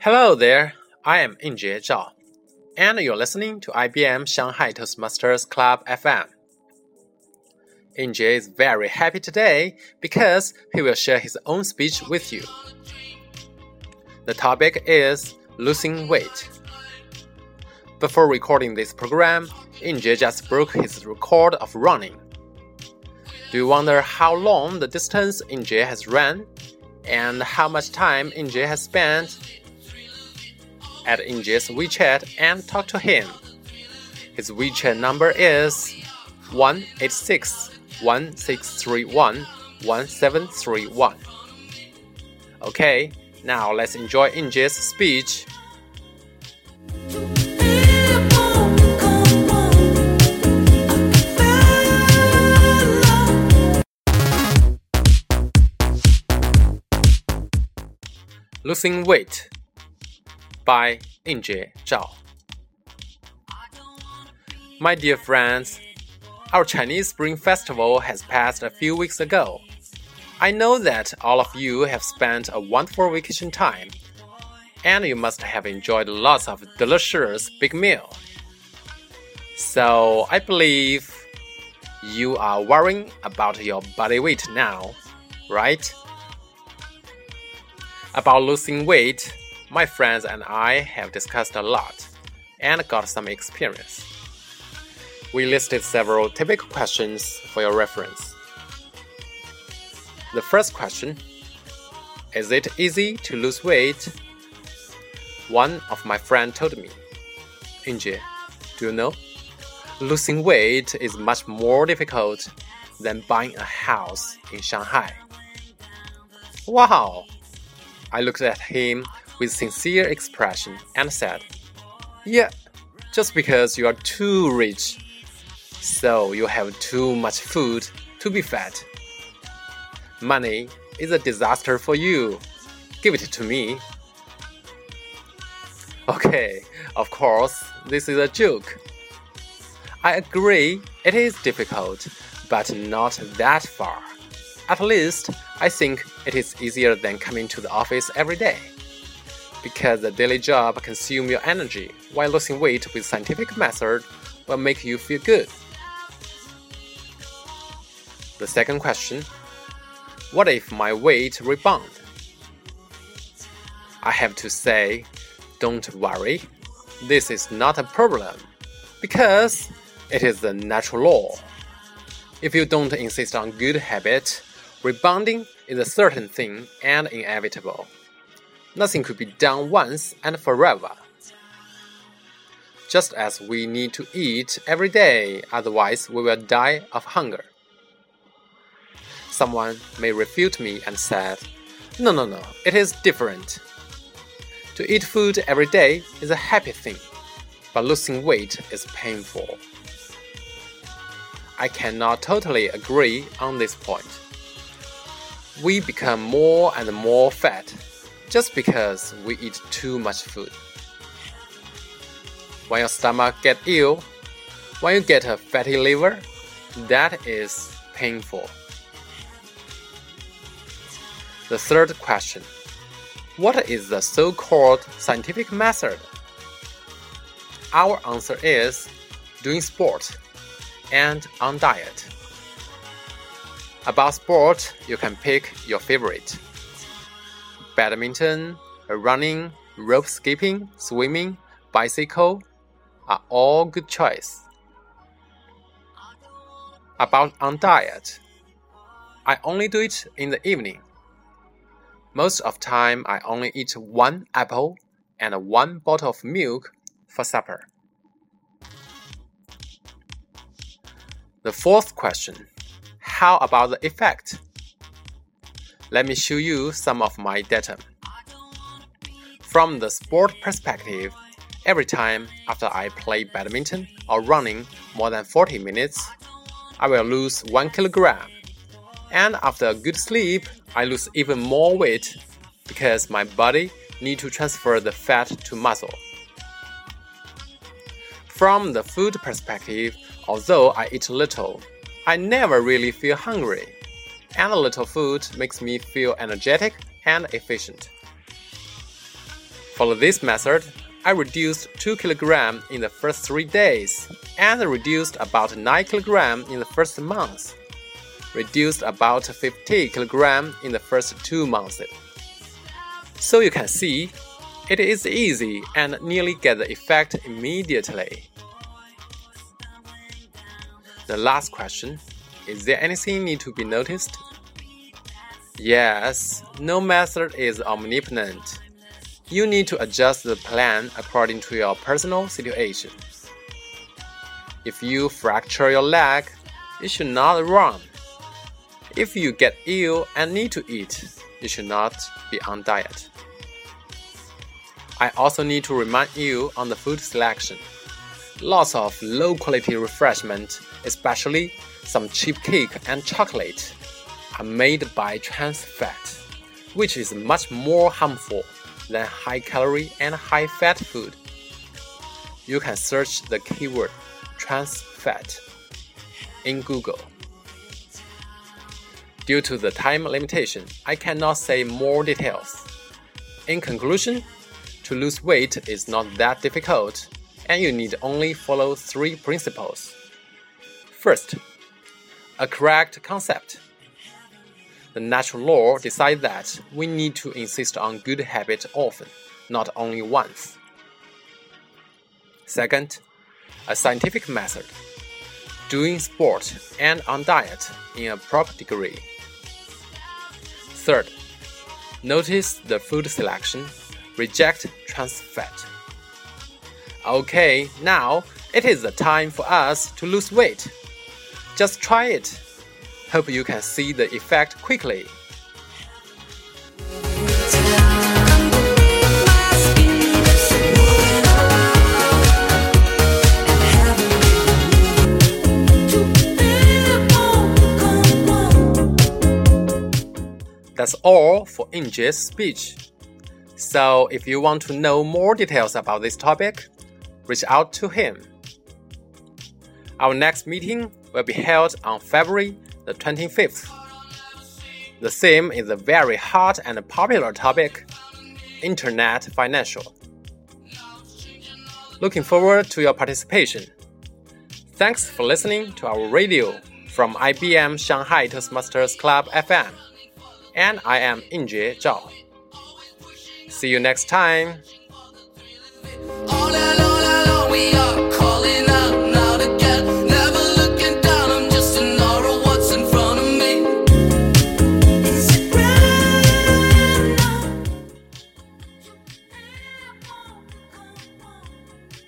Hello there, I am Injie Zhao, and you're listening to IBM Shanghai Toastmasters Club FM. Injie is very happy today because he will share his own speech with you. The topic is losing weight. Before recording this program, Injie just broke his record of running. Do you wonder how long the distance Injie has run and how much time Injie has spent? Add Injie's WeChat and talk to him. His WeChat number is 186 1631 1731. Okay, now let's enjoy Injie's speech. Losing Weight by Injie Zhao. My dear friends, our Chinese Spring Festival has passed a few weeks ago. I know that all of you have spent a wonderful vacation time, and you must have enjoyed lots of delicious big meal. So I believe you are worrying about your body weight now, right? About losing weight, my friends and I have discussed a lot and got some experience. We listed several typical questions for your reference. The first question Is it easy to lose weight? One of my friends told me, Injie, do you know? Losing weight is much more difficult than buying a house in Shanghai. Wow! I looked at him with sincere expression and said, Yeah, just because you are too rich, so you have too much food to be fat. Money is a disaster for you. Give it to me. Okay, of course, this is a joke. I agree it is difficult, but not that far. At least, I think it is easier than coming to the office every day. Because the daily job consumes your energy, while losing weight with scientific method will make you feel good. The second question What if my weight rebound? I have to say, don't worry. This is not a problem because it is the natural law. If you don't insist on good habit, Rebounding is a certain thing and inevitable. Nothing could be done once and forever. Just as we need to eat every day, otherwise, we will die of hunger. Someone may refute me and said, No, no, no, it is different. To eat food every day is a happy thing, but losing weight is painful. I cannot totally agree on this point we become more and more fat just because we eat too much food. When your stomach get ill, when you get a fatty liver, that is painful. The third question What is the so called scientific method? Our answer is doing sport and on diet. About sport, you can pick your favorite. Badminton, uh, running, rope skipping, swimming, bicycle are all good choice. About on diet, I only do it in the evening. Most of time I only eat one apple and one bottle of milk for supper. The fourth question how about the effect? Let me show you some of my data. From the sport perspective, every time after I play badminton or running more than 40 minutes, I will lose 1 kilogram. And after a good sleep, I lose even more weight because my body need to transfer the fat to muscle. From the food perspective, although I eat little, I never really feel hungry, and a little food makes me feel energetic and efficient. Follow this method, I reduced 2 kg in the first 3 days and reduced about 9 kg in the first month. Reduced about 50 kg in the first 2 months. So you can see, it is easy and nearly get the effect immediately. The last question Is there anything need to be noticed? Yes, no method is omnipotent. You need to adjust the plan according to your personal situation. If you fracture your leg, you should not run. If you get ill and need to eat, you should not be on diet. I also need to remind you on the food selection. Lots of low quality refreshment, especially some cheap cake and chocolate, are made by trans fat, which is much more harmful than high calorie and high fat food. You can search the keyword trans fat in Google. Due to the time limitation, I cannot say more details. In conclusion, to lose weight is not that difficult, and you need only follow three principles. First, a correct concept. The natural law decides that we need to insist on good habit often, not only once. Second, a scientific method. Doing sport and on diet in a proper degree. Third, notice the food selection reject trans fat. Okay, now it is the time for us to lose weight. Just try it. Hope you can see the effect quickly. That's all for Injie's speech. So if you want to know more details about this topic, reach out to him. Our next meeting will be held on February the 25th. The theme is a very hot and popular topic Internet Financial. Looking forward to your participation. Thanks for listening to our radio from IBM Shanghai Toastmasters Club FM. And I am Injie Zhao. See you next time.